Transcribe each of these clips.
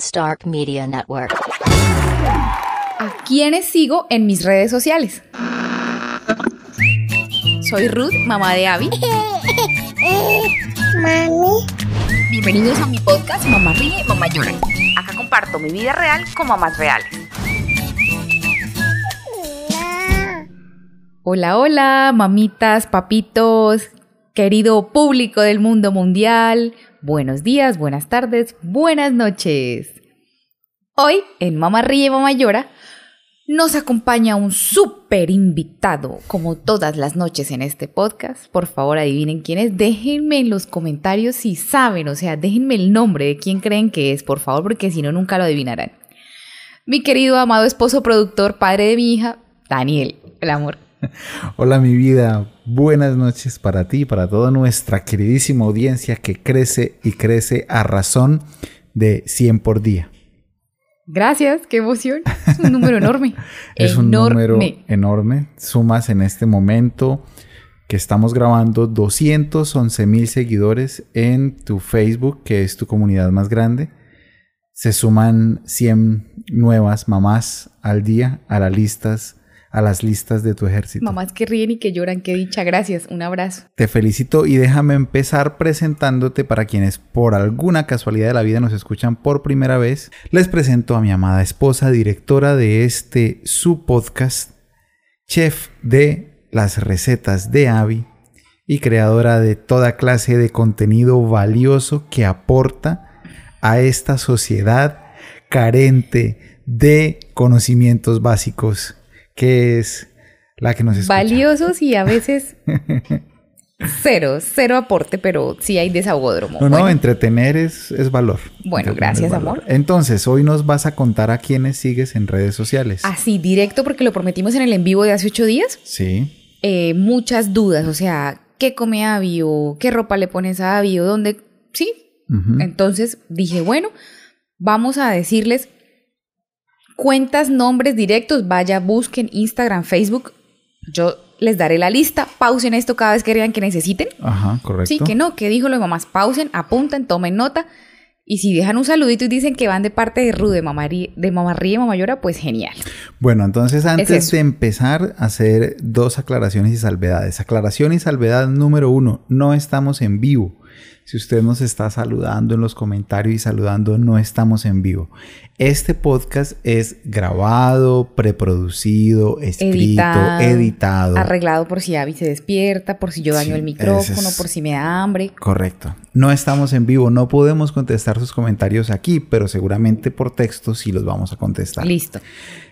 Stark Media Network. ¿A quiénes sigo en mis redes sociales? Soy Ruth, mamá de Abby. Mami. Bienvenidos a mi podcast Mamá Ríe, Mamá Llora. Acá comparto mi vida real con mamás reales. Hola, hola, mamitas, papitos, querido público del mundo mundial. Buenos días, buenas tardes, buenas noches. Hoy, en Mamá Ríe, Llora, nos acompaña un súper invitado, como todas las noches en este podcast. Por favor, adivinen quién es. Déjenme en los comentarios si saben, o sea, déjenme el nombre de quién creen que es, por favor, porque si no, nunca lo adivinarán. Mi querido, amado esposo, productor, padre de mi hija, Daniel, el amor. Hola mi vida, buenas noches para ti, para toda nuestra queridísima audiencia que crece y crece a razón de 100 por día. Gracias, qué emoción. Es un número enorme. es un número enorme. Sumas en este momento que estamos grabando 211 mil seguidores en tu Facebook, que es tu comunidad más grande. Se suman 100 nuevas mamás al día a las listas a las listas de tu ejército. Mamás que ríen y que lloran, qué dicha, gracias, un abrazo. Te felicito y déjame empezar presentándote para quienes por alguna casualidad de la vida nos escuchan por primera vez. Les presento a mi amada esposa, directora de este su podcast, chef de las recetas de Avi y creadora de toda clase de contenido valioso que aporta a esta sociedad carente de conocimientos básicos que es la que nos escucha. Valiosos y a veces cero, cero aporte, pero sí hay desahogodromo. No, no, entretener es, es valor. Bueno, gracias, amor. Entonces, hoy nos vas a contar a quiénes sigues en redes sociales. Así, directo, porque lo prometimos en el en vivo de hace ocho días. Sí. Eh, muchas dudas, o sea, ¿qué come Abby o qué ropa le pones a Abby o dónde? Sí. Entonces dije, bueno, vamos a decirles cuentas, nombres directos, vaya, busquen Instagram, Facebook. Yo les daré la lista. Pausen esto cada vez que vean que necesiten. Ajá, correcto. Sí, que no, que dijo lo de mamás. Pausen, apunten, tomen nota. Y si dejan un saludito y dicen que van de parte de Ru, de Mamá, de Mamá Ríe, Mamá Llora, pues genial. Bueno, entonces antes de empezar a hacer dos aclaraciones y salvedades. Aclaración y salvedad número uno, no estamos en vivo. Si usted nos está saludando en los comentarios y saludando, no estamos en vivo. Este podcast es grabado, preproducido, escrito, editado, Arreglado por si Abby se despierta, por si yo daño el micrófono, por si me da hambre. Correcto. No estamos en vivo, no podemos contestar sus comentarios aquí, pero seguramente por texto sí los vamos a contestar. Listo.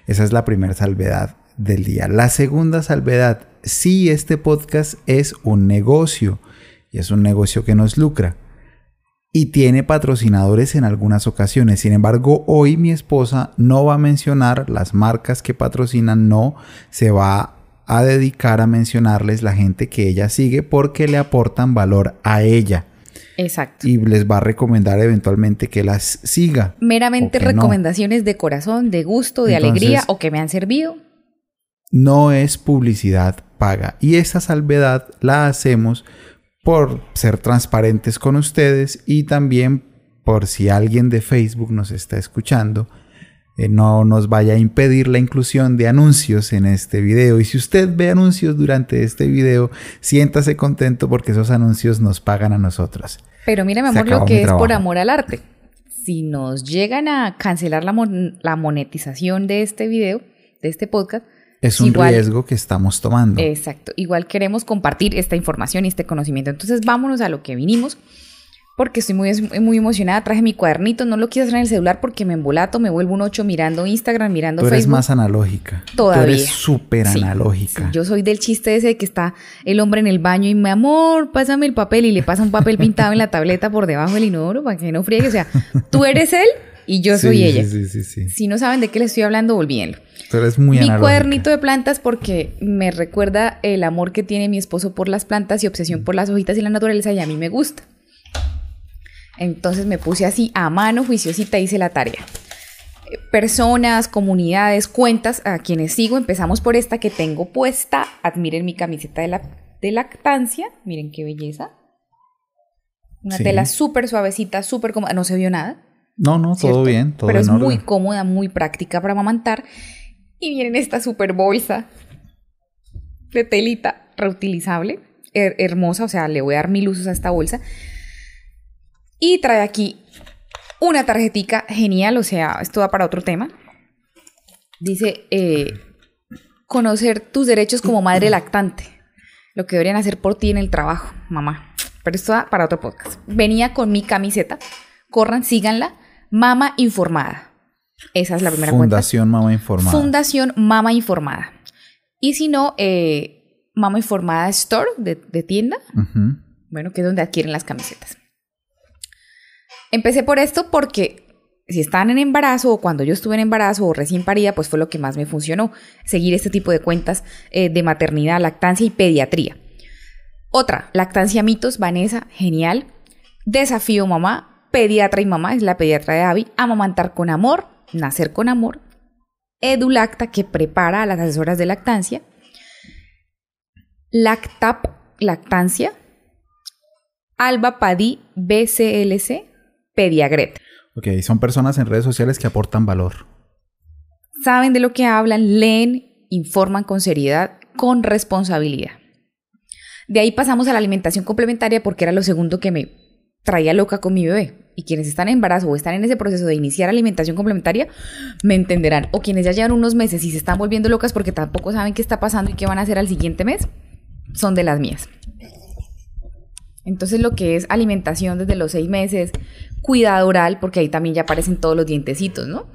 Esa es la primera salvedad del día. La segunda salvedad, si este podcast es un negocio y es un negocio que nos lucra y tiene patrocinadores en algunas ocasiones. Sin embargo, hoy mi esposa no va a mencionar las marcas que patrocinan, no se va a dedicar a mencionarles la gente que ella sigue porque le aportan valor a ella. Exacto. Y les va a recomendar eventualmente que las siga. Meramente recomendaciones de corazón, de gusto, de alegría o que me han servido. No es publicidad paga. Y esa salvedad la hacemos por ser transparentes con ustedes y también por si alguien de Facebook nos está escuchando, eh, no nos vaya a impedir la inclusión de anuncios en este video. Y si usted ve anuncios durante este video, siéntase contento porque esos anuncios nos pagan a nosotros. Pero mira, mi amor, lo que es por amor al arte. Si nos llegan a cancelar la, la monetización de este video, de este podcast, es un riesgo que estamos tomando. Exacto. Igual queremos compartir esta información y este conocimiento. Entonces vámonos a lo que vinimos. Porque estoy muy, muy emocionada. Traje mi cuadernito. No lo quise hacer en el celular porque me embolato. Me vuelvo un ocho mirando Instagram, mirando Facebook. Tú eres más analógica. Todavía. Tú eres súper analógica. Yo soy del chiste ese de que está el hombre en el baño y mi amor, pásame el papel. Y le pasa un papel pintado en la tableta por debajo del inodoro para que no friegue. O sea, tú eres él y yo soy ella. Sí, sí, sí, Si no saben de qué le estoy hablando, volviendo. Pero es muy Mi cuadernito de plantas porque me recuerda el amor que tiene mi esposo por las plantas y obsesión por las hojitas y la naturaleza y a mí me gusta. Entonces me puse así a mano, juiciosita, hice la tarea. Personas, comunidades, cuentas a quienes sigo. Empezamos por esta que tengo puesta. Admiren mi camiseta de, la, de lactancia. Miren qué belleza. Una tela súper suavecita, súper cómoda. No se vio nada. No, no, todo bien, todo Pero es orden. muy cómoda, muy práctica para amamantar. Y viene en esta super bolsa de telita reutilizable, her- hermosa, o sea, le voy a dar mil usos a esta bolsa. Y trae aquí una tarjetica genial, o sea, esto va para otro tema. Dice, eh, conocer tus derechos como madre lactante. Lo que deberían hacer por ti en el trabajo, mamá. Pero esto va para otro podcast. Venía con mi camiseta. Corran, síganla. Mama Informada. Esa es la primera cuenta. Fundación Mama Informada. Fundación Mama Informada. Y si no, eh, Mama Informada Store de, de tienda. Bueno, que es donde adquieren las camisetas. Empecé por esto porque si están en embarazo o cuando yo estuve en embarazo o recién parida, pues fue lo que más me funcionó. Seguir este tipo de cuentas eh, de maternidad, lactancia y pediatría. Otra, lactancia mitos, Vanessa, genial. Desafío mamá, pediatra y mamá, es la pediatra de Abby. Amamantar con amor, nacer con amor. Edulacta, que prepara a las asesoras de lactancia. Lactap, lactancia. Alba Padí, BCLC, Pediagret. Ok, son personas en redes sociales que aportan valor. Saben de lo que hablan, leen, informan con seriedad, con responsabilidad. De ahí pasamos a la alimentación complementaria porque era lo segundo que me traía loca con mi bebé. Y quienes están en embarazo o están en ese proceso de iniciar alimentación complementaria me entenderán. O quienes ya llevan unos meses y se están volviendo locas porque tampoco saben qué está pasando y qué van a hacer al siguiente mes, son de las mías. Entonces lo que es alimentación desde los seis meses, cuidado oral, porque ahí también ya aparecen todos los dientecitos, ¿no?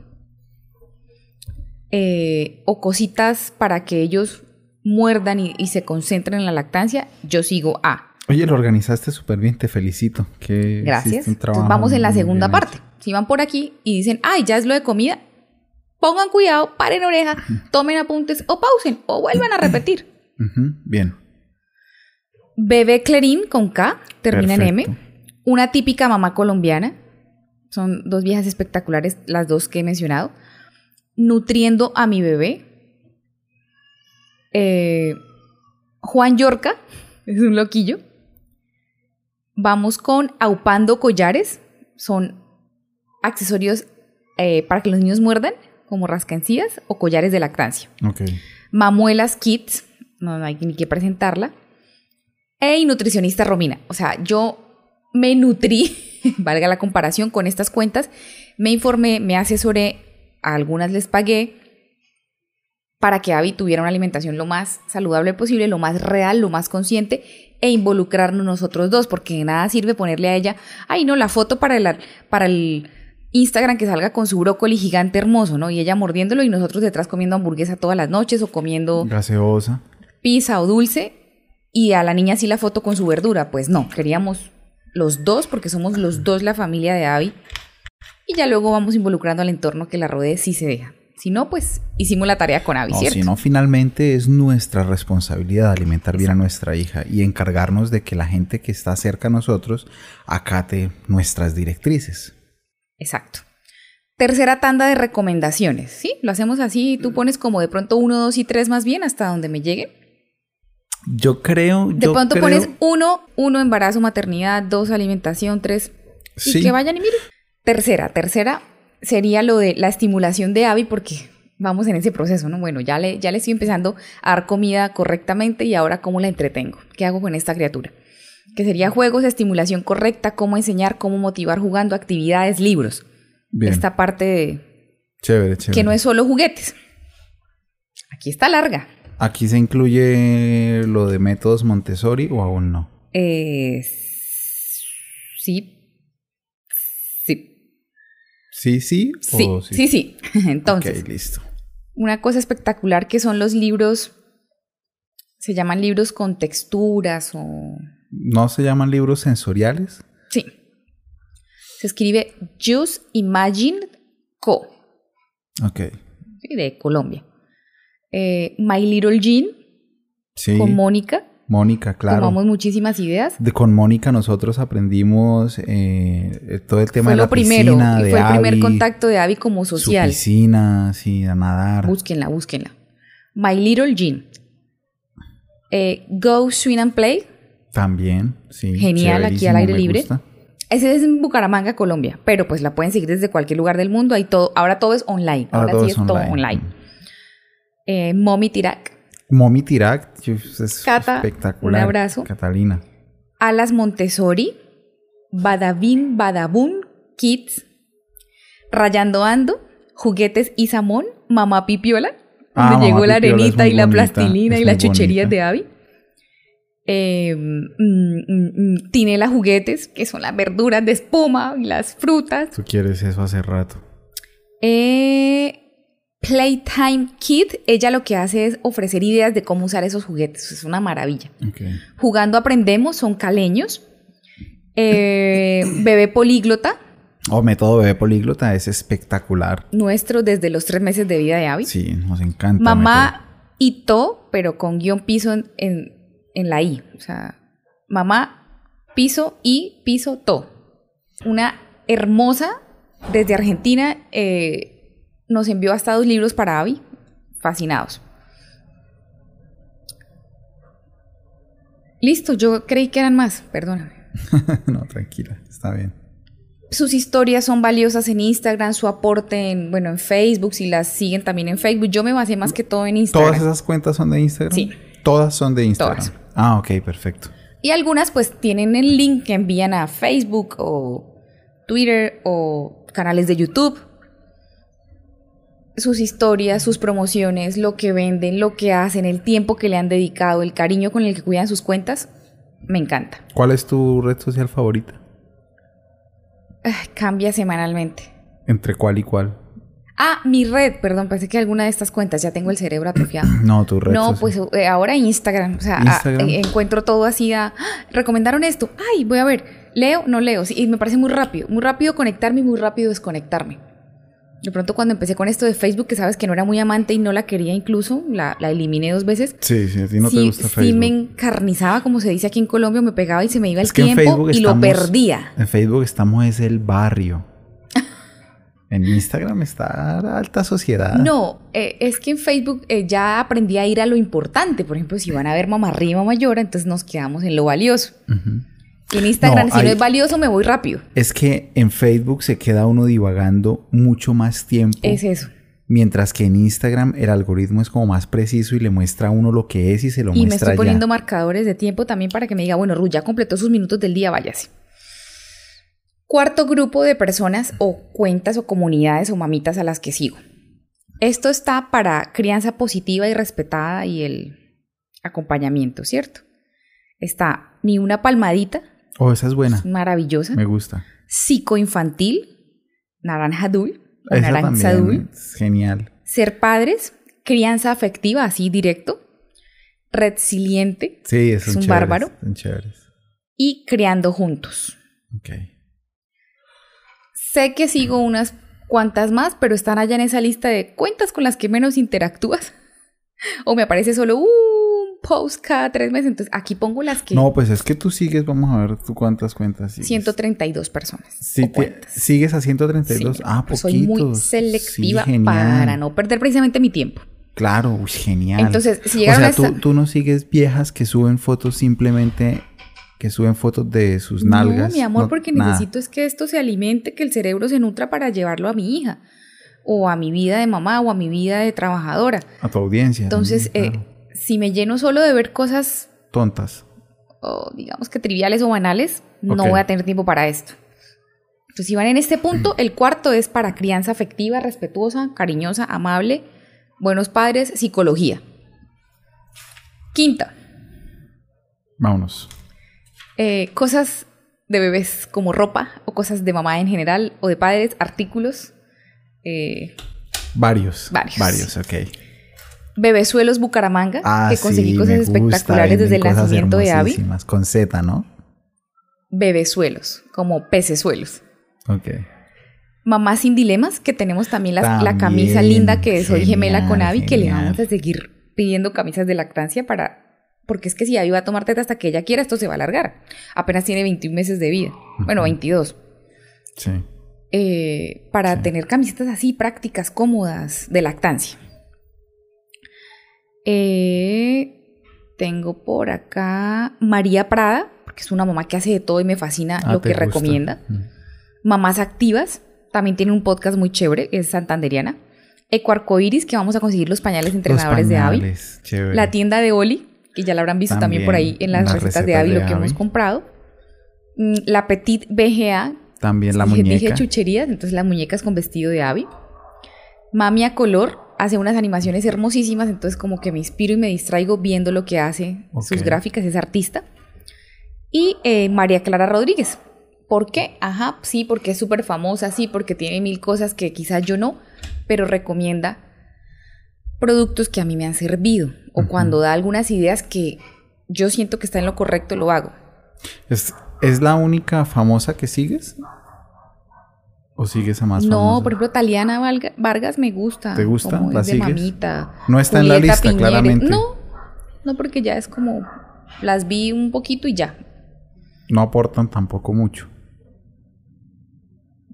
Eh, o cositas para que ellos muerdan y, y se concentren en la lactancia, yo sigo A. Oye, lo organizaste súper bien, te felicito. Que Gracias. un trabajo vamos en la segunda parte. hecho. Si van por aquí y dicen, ay, ya es lo de comida, pongan cuidado, paren oreja, tomen apuntes o pausen o vuelvan a repetir. Bien. Bebé Clerín con K, termina en M. Una típica mamá colombiana. Son dos viejas espectaculares, las dos que he mencionado. Nutriendo a mi bebé. Eh, Juan Yorca, es un loquillo. Vamos con Aupando Collares. Son accesorios eh, para que los niños muerdan, como rascancillas o collares de lactancia. Ok. Mamuelas Kids, no, no hay ni que presentarla. E nutricionista Romina. O sea, yo me nutrí, valga la comparación, con estas cuentas. Me informé, me asesoré, a algunas les pagué para que Abby tuviera una alimentación lo más saludable posible, lo más real, lo más consciente e involucrarnos nosotros dos, porque de nada sirve ponerle a ella, ay no, la foto para el, para el Instagram que salga con su brócoli gigante hermoso, ¿no? Y ella mordiéndolo y nosotros detrás comiendo hamburguesa todas las noches o comiendo Gaseosa. pizza o dulce y a la niña sí la foto con su verdura. Pues no, queríamos los dos porque somos los dos la familia de Abby y ya luego vamos involucrando al entorno que la rodee si se deja. Si no, pues hicimos la tarea con Abby, No, si no, finalmente es nuestra responsabilidad alimentar bien a nuestra hija y encargarnos de que la gente que está cerca a nosotros acate nuestras directrices. Exacto. Tercera tanda de recomendaciones, ¿sí? Lo hacemos así, tú pones como de pronto uno, dos y tres más bien hasta donde me llegue. Yo creo. De yo pronto creo- pones uno, uno embarazo, maternidad, dos alimentación, tres y Sí. que vayan y miren. Tercera, tercera sería lo de la estimulación de Abby porque vamos en ese proceso, ¿no? Bueno, ya le, ya le estoy empezando a dar comida correctamente y ahora cómo la entretengo. ¿Qué hago con esta criatura? Que sería juegos, estimulación correcta, cómo enseñar, cómo motivar jugando, actividades, libros. Bien. Esta parte de, Chévere, chévere. que no es solo juguetes. Aquí está larga. ¿Aquí se incluye lo de métodos Montessori o aún no? Eh, sí. Sí. Sí, sí. Sí, o sí, sí. Entonces, Ok, listo. una cosa espectacular que son los libros, se llaman libros con texturas o... ¿No se llaman libros sensoriales? Sí. Se escribe Just Imagine Co. Ok. ¿sí? de Colombia. Eh, My Little Jean Sí. con Mónica. Mónica, claro. Tomamos muchísimas ideas. De, con Mónica nosotros aprendimos eh, todo el tema fue de la lo primero. piscina, y de fue el primer contacto de Abby como su social. piscina, sí, a nadar. Búsquenla, búsquenla. My Little Jean. Eh, Go Swim and Play. También, sí. Genial, aquí al aire libre. gusta. Ese es en Bucaramanga, Colombia, pero pues la pueden seguir desde cualquier lugar del mundo. Hay todo, ahora todo es online. Ahora Ahora, todo sí es es todo online. online. Eh, Mommy Tirac, Momi Tirac, yo- es Cata, espectacular. un abrazo. Catalina. Alas Montessori, Badabin Badabun Kids, Rayando Ando, Juguetes y Samón, Mamá Pipiola, Ah, donde Mamá llegó la Pipiola arenita y la bonita, plastilina y las chucherías bonita. de Abby. Eh, mm, mm, mm, Tinela Juguetes, que son las verduras de espuma y las frutas. Tú quieres eso hace rato. Eh, Playtime Kid, ella lo que hace es ofrecer ideas de cómo usar esos juguetes. Es una maravilla. Jugando aprendemos, son caleños. Eh, bebé políglota, Oh, método bebé políglota es espectacular. nuestro desde los tres meses de vida de Abby. Sí, nos encanta. Mamá Ito, pero con guion piso en, en- en la I. O sea, mamá piso y piso to. Una hermosa desde Argentina. eh, nos envió hasta dos libros para Abby. Fascinados. Listo, yo creí que eran más, perdóname. no, tranquila, está bien. Sus historias son valiosas en Instagram, su aporte en, bueno, en Facebook, si las siguen también en Facebook. Yo me basé más que todo en Instagram. ¿Todas esas cuentas son de Instagram? Sí. Todas son de Instagram. Todas. Ah, ok, perfecto. Y algunas pues tienen el link que envían a Facebook o Twitter o canales de YouTube. Sus historias, sus promociones, lo que venden, lo que hacen, el tiempo que le han dedicado, el cariño con el que cuidan sus cuentas, me encanta. ¿Cuál es tu red social favorita? Ah, Cambia semanalmente. ¿Entre cuál y cuál? Ah, mi red, perdón, pensé que alguna de estas cuentas ya tengo el cerebro atrofiado. No, tu red No, social. pues eh, ahora Instagram. O sea, ah, Instagram. eh, encuentro todo así. a, "Ah, recomendaron esto. Ay, voy a ver. Leo, no leo. Sí, y me parece muy rápido. Muy rápido conectarme y muy rápido desconectarme. De pronto cuando empecé con esto de Facebook, que sabes que no era muy amante y no la quería incluso, la, la eliminé dos veces. Sí, sí, a ti no te sí, gusta sí Facebook. me encarnizaba, como se dice aquí en Colombia, me pegaba y se me iba Es el tiempo y lo estamos- perdía. En Facebook estamos es el barrio. en Instagram está alta sociedad. No, eh, es que en Facebook eh, ya aprendí a ir a lo importante. Por ejemplo, si van a ver mamá arriba mamá llora, entonces nos quedamos en lo valioso. Ujú. Y en Instagram, No, si hay- no es valioso, me voy rápido. Es que en Facebook se queda uno divagando mucho más tiempo. Es eso. Mientras que en Instagram el algoritmo es como más preciso y le muestra a uno lo que es y se lo Y me muestra estoy ya. poniendo marcadores de tiempo también para que me diga, bueno, Ruth, ya completó sus minutos del día, váyase. Cuarto grupo de personas o cuentas o comunidades o mamitas a las que sigo. Esto está para crianza positiva y respetada y el acompañamiento, ¿cierto? Está ni una palmadita, Oh, esa es buena. maravillosa. Me gusta. Psicoinfantil, naranja dul, o Esa naranja también dul. es genial. Ser padres, crianza afectiva, así directo. Resiliente Sí, Es son un chéveres, bárbaro. Son chéveres. y criando juntos. Ok. Sé que sigo unas cuantas más, pero están allá en esa lista de cuentas con las que menos interactúas. o me aparece solo un post cada tres meses. Entonces aquí pongo las que... No, pues es que tú sigues, vamos a ver tú cuántas cuentas sigues. 132 personas. O te- sigues a 132. Sí, ah, pues poquitos. soy muy selectiva para no perder precisamente mi tiempo. Claro, uy, genial. Entonces, si o llegaron sea, a esta- tú, tú no sigues viejas que suben fotos simplemente, que suben fotos de sus nalgas. No, mi amor, no- porque nada. necesito es que esto se alimente, que el cerebro se nutra para llevarlo a mi hija, o a mi vida de mamá, o a mi vida de trabajadora. A tu audiencia. Entonces, también, eh. Si me lleno solo de ver cosas, Tontas. o digamos que triviales o banales, no voy a tener tiempo para esto. Entonces, si van en este punto, el cuarto es para crianza afectiva, respetuosa, cariñosa, amable, buenos padres, psicología. Quinta, Vámonos. eh, cosas de bebés como ropa o cosas de mamá en general o de padres, artículos. eh, Varios. Varios. Varios, ok. Bebesuelos Bucaramanga, Ah, que conseguí sí, cosas espectaculares desde el nacimiento de Abby. Con Z, ¿no? Bebesuelos, como pecesuelos. Ok. Mamá sin dilemas, que tenemos también las- la camisa linda que soy gemela con genial, Abby, que le genial. vamos a seguir pidiendo camisas de lactancia para... Porque es que si Abby va a tomar teta hasta que ella quiera, esto se va a alargar. Apenas tiene 21 meses de vida. Bueno, Ujú. 22. Sí. eh, para Sí. tener camisetas así prácticas, cómodas, de lactancia. Eh, Tengo por acá María Prada, porque es una mamá que hace de todo y me fascina Ah, lo que gusta. recomienda. Mm. Mamás Activas, también tiene un podcast muy chévere, es santanderiana. Ecoarcoiris, que vamos a conseguir los pañales entrenadores Los de Avi. La tienda de Oli, que ya la habrán visto también, por ahí en las recetas de Avi, lo que hemos comprado. Mm, La Petit BGA, También la dije, dije muñeca. chucherías, entonces las muñecas con vestido de Avi. Mami a color hace unas animaciones hermosísimas, entonces como que me inspiro y me distraigo viendo lo que hace, sus gráficas, es artista. Y eh, María Clara Rodríguez. ¿Por qué? Ajá, sí, porque es súper famosa, sí, porque tiene mil cosas que quizás yo no, pero recomienda productos que a mí me han servido. O cuando da algunas ideas que yo siento que está en lo correcto, lo hago. ¿Es, ¿Es la única famosa que sigues? ¿O sigues a más No, por ejemplo, Taliana Vargas me gusta. ¿Te gusta? Como ¿La es de sigues? mamita. No está en la lista, Piñeres. claramente. No, no, porque ya es como. Las vi un poquito y ya. No aportan tampoco mucho.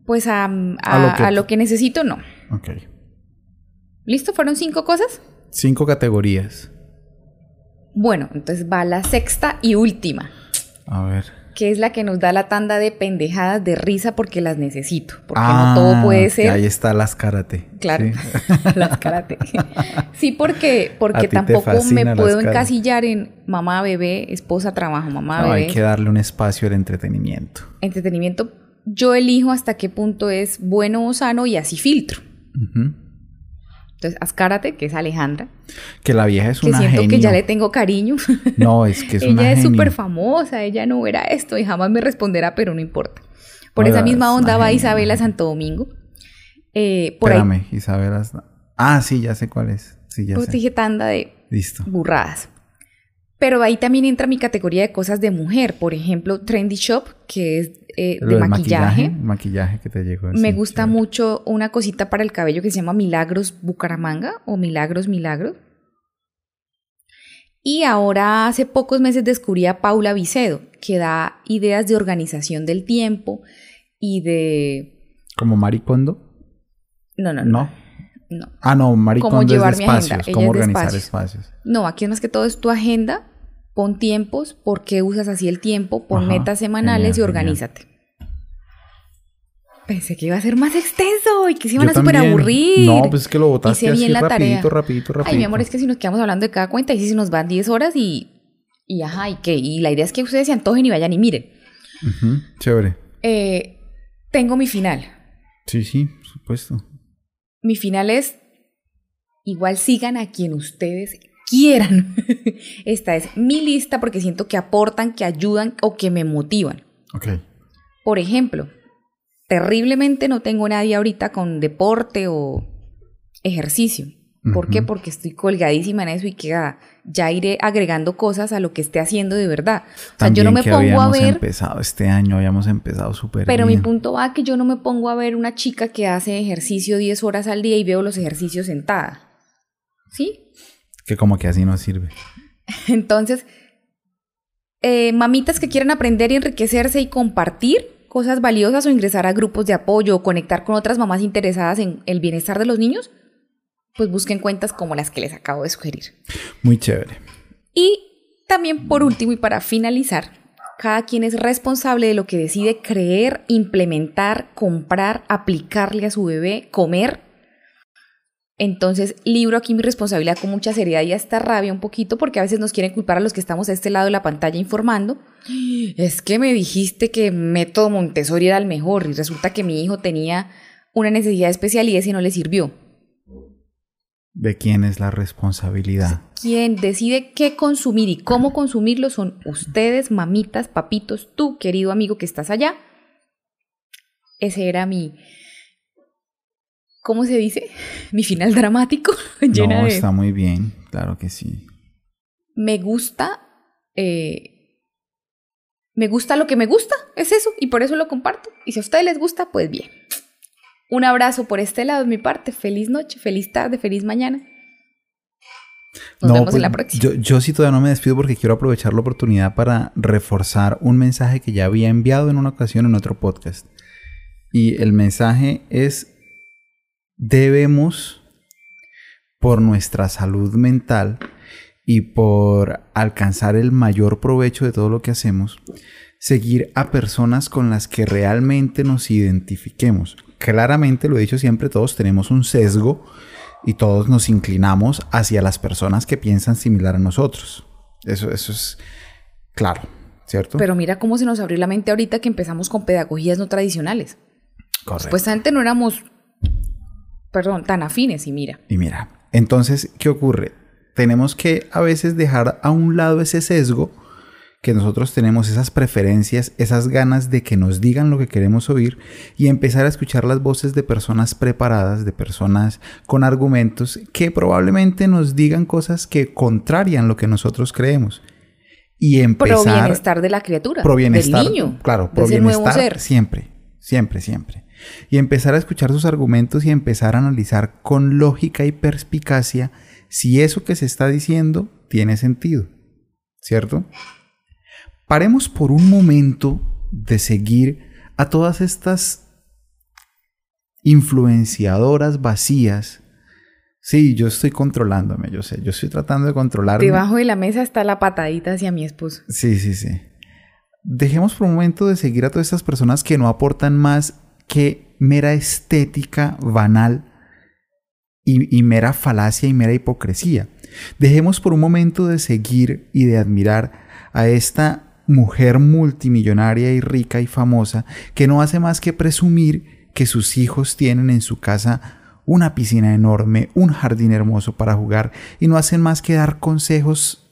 Pues a, a- A lo que- a lo que necesito, no. Ok. ¿Listo? ¿Fueron cinco cosas? Cinco categorías. Bueno, entonces va la sexta y última, A ver. Que es la que nos da la tanda de pendejadas de risa porque las necesito. Porque Ah, no todo puede que ser. Ahí está las karate. Claro, Sí. las karate. Sí, porque, porque tampoco me puedo encasillar en mamá, bebé, esposa, trabajo, mamá, No, bebé. hay que darle un espacio al entretenimiento. Entretenimiento, yo elijo hasta qué punto es bueno o sano y así filtro. Entonces, haz karate, que es Alejandra, Que la vieja es que una siento genio. que ya le tengo cariño. No, es que es una ella es súper famosa, ella no verá esto y jamás me responderá, pero no importa. Por Oiga, esa misma onda va Isabela. Santo Domingo. Eh, por ahí Espérame, Isabel. hasta- Ah, sí, ya sé cuál es. Sí, ya pues, sé. dije tanda de Listo. burradas. Pero ahí también entra mi categoría de cosas de mujer. Por ejemplo, Trendy Shop, que es eh, de maquillaje. El maquillaje que te llegó. Me gusta chévere. mucho una cosita para el cabello que se llama Milagros Bucaramanga o Milagros Milagros. Y ahora hace pocos meses descubrí a Paula Vicedo, que da ideas de organización del tiempo y de... ¿Como maricondo? No, no, no. No. No, Ah, no, es de llevar mi agenda, espacios. ella Cómo es organizar espacios. espacios. no aquí es más que todo es tu agenda, pon tiempos, por qué usas así el tiempo, pon Ajá, metas semanales genial, y organízate. Pensé que iba a ser más extenso y que se iban Yo a super también. aburrir. No, pues es que lo botaste Hice así bien la rapidito, tarea. rapidito, rapidito. Ay, mi amor, es que si nos quedamos hablando de cada cuenta, y si nos van 10 horas y. Y ajá, ¿y qué? Y la idea es que ustedes se antojen y vayan y miren. Ujú, Chévere. Eh, tengo mi final. Sí, sí, por supuesto. Mi final es. Igual sigan a quien ustedes quieran. Esta es mi lista porque siento que aportan, que ayudan o que me motivan. Ok. Por ejemplo, terriblemente no tengo nadie ahorita con deporte o ejercicio. ¿Por qué? Porque estoy colgadísima en eso y que ah, ya iré agregando cosas a lo que esté haciendo de verdad. O sea, yo no me que pongo a ver, empezado este año, habíamos empezado súper pero mi bien. punto va que yo no me pongo a ver una chica que hace ejercicio 10 horas al día y veo los ejercicios sentada. ¿Sí? Que como que así no sirve. Entonces, eh, mamitas que quieran aprender y enriquecerse y compartir cosas valiosas o ingresar a grupos de apoyo o conectar con otras mamás interesadas en el bienestar de los niños, pues busquen cuentas como las que les acabo de sugerir. Muy chévere. Y también por último y para finalizar, cada quien es responsable de lo que decide creer, implementar, comprar, aplicarle a su bebé, comer. Entonces, libro aquí mi responsabilidad con mucha seriedad y hasta rabia un poquito porque a veces nos quieren culpar a los que estamos a este lado de la pantalla informando. Es que me dijiste que método Montessori era el mejor y resulta que mi hijo tenía una necesidad especial y ese no le sirvió. ¿De quién es la responsabilidad? Quien decide qué consumir y cómo consumirlo son ustedes, mamitas, papitos, tú, querido amigo que estás allá. Ese era mi, ¿cómo se dice? Mi final dramático, llena no, de... está muy bien, claro que sí. Me gusta, eh, me gusta lo que me gusta, es eso, y por eso lo comparto. Y si a ustedes les gusta, pues bien. Un abrazo por este lado de mi parte. Feliz noche, feliz tarde, feliz mañana. Nos No, vemos pues, en la próxima. Yo, yo sí todavía no me despido porque quiero aprovechar la oportunidad para reforzar un mensaje que ya había enviado en una ocasión en otro podcast. Y el mensaje es, debemos, por nuestra salud mental y por alcanzar el mayor provecho de todo lo que hacemos, seguir a personas con las que realmente nos identifiquemos. Claramente, lo he dicho siempre, todos tenemos un sesgo y todos nos inclinamos hacia las personas que piensan similar a nosotros. Eso, eso es claro, ¿cierto? Pero mira cómo se nos abrió la mente ahorita que empezamos con pedagogías no tradicionales. Correcto. Pues antes no éramos, perdón, tan afines y mira. Y mira, entonces, ¿qué ocurre? Tenemos que a veces dejar a un lado ese sesgo que nosotros tenemos esas preferencias, esas ganas de que nos digan lo que queremos oír y empezar a escuchar las voces de personas preparadas, de personas con argumentos que probablemente nos digan cosas que contrarian lo que nosotros creemos. Y empezar... Pro bienestar de la criatura, pro bienestar, del niño. Claro, pro bienestar siempre, siempre, siempre. Y empezar a escuchar sus argumentos y empezar a analizar con lógica y perspicacia si eso que se está diciendo tiene sentido. ¿Cierto? Paremos por un momento de seguir a todas estas influenciadoras vacías. Sí, yo estoy controlándome, yo sé, yo estoy tratando de controlarme. Debajo de la mesa está la patadita hacia mi esposo. Sí, sí, sí. Dejemos por un momento de seguir a todas estas personas que no aportan más que mera estética banal y, y mera falacia y mera hipocresía. Dejemos por un momento de seguir y de admirar a esta mujer multimillonaria y rica y famosa que no hace más que presumir que sus hijos tienen en su casa una piscina enorme, un jardín hermoso para jugar y no hacen más que dar consejos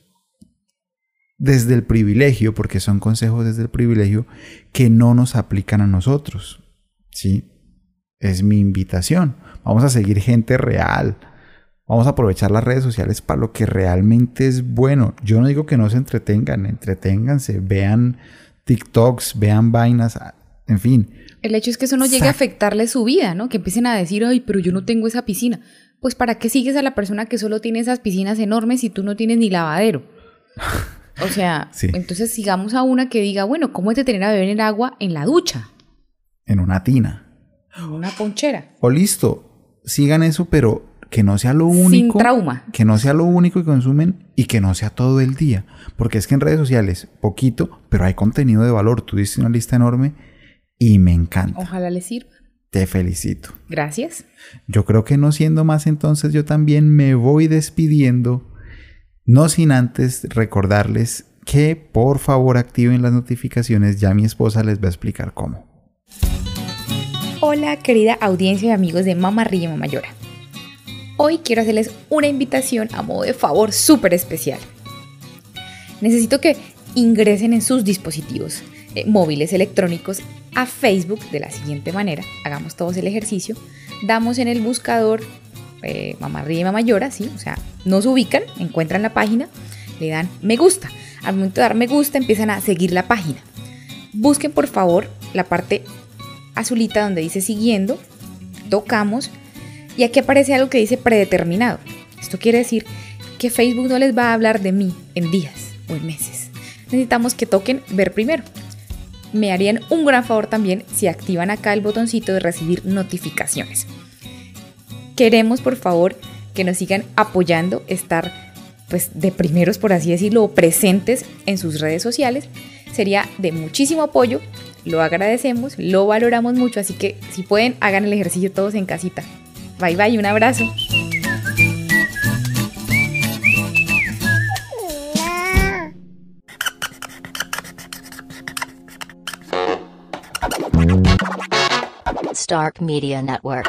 desde el privilegio, porque son consejos desde el privilegio que no nos aplican a nosotros. ¿Sí? Es mi invitación. Vamos a seguir gente real, Vamos a aprovechar las redes sociales para lo que realmente es bueno. Yo no digo que no se entretengan, entreténganse, vean TikToks, vean vainas, en fin. El hecho es que eso no llegue a afectarle su vida, ¿no? Que empiecen a decir, ay, pero yo no tengo esa piscina. Pues ¿para qué sigues a la persona que solo tiene esas piscinas enormes y tú no tienes ni lavadero? O sea, entonces sigamos a una que diga, bueno, ¿cómo es de tener a beber el agua en la ducha? En una tina. En una ponchera. O listo, sigan eso, pero que no sea lo único. Sin trauma. Que no sea lo único que consumen y que no sea todo el día. Porque es que en redes sociales, poquito, pero hay contenido de valor. Tú diste una lista enorme y me encanta. Ojalá les sirva. Te felicito. Gracias. Yo creo que no siendo más, entonces yo también me voy despidiendo. No sin antes recordarles que por favor activen las notificaciones. Ya mi esposa les va a explicar cómo. Hola, querida audiencia y amigos de Mamá Ríe Llora. Hoy quiero hacerles una invitación a modo de favor súper especial. Necesito que ingresen en sus dispositivos eh, móviles electrónicos a Facebook de la siguiente manera. Hagamos todos el ejercicio. Damos en el buscador eh, Mamá Ríe Mamá Llora, ¿sí? O sea, nos ubican, encuentran la página, le dan me gusta. Al momento de dar me gusta empiezan a seguir la página. Busquen por favor la parte azulita donde dice siguiendo, tocamos y aquí aparece algo que dice predeterminado. Esto quiere decir que Facebook no les va a hablar de mí en días o en meses. Necesitamos que toquen ver primero. Me harían un gran favor también si activan acá el botoncito de recibir notificaciones. Queremos por favor que nos sigan apoyando, estar pues de primeros por así decirlo, presentes en sus redes sociales. Sería de muchísimo apoyo, lo agradecemos, lo valoramos mucho, así que si pueden hagan el ejercicio todos en casita. Bye bye, un abrazo. Stark Media Network.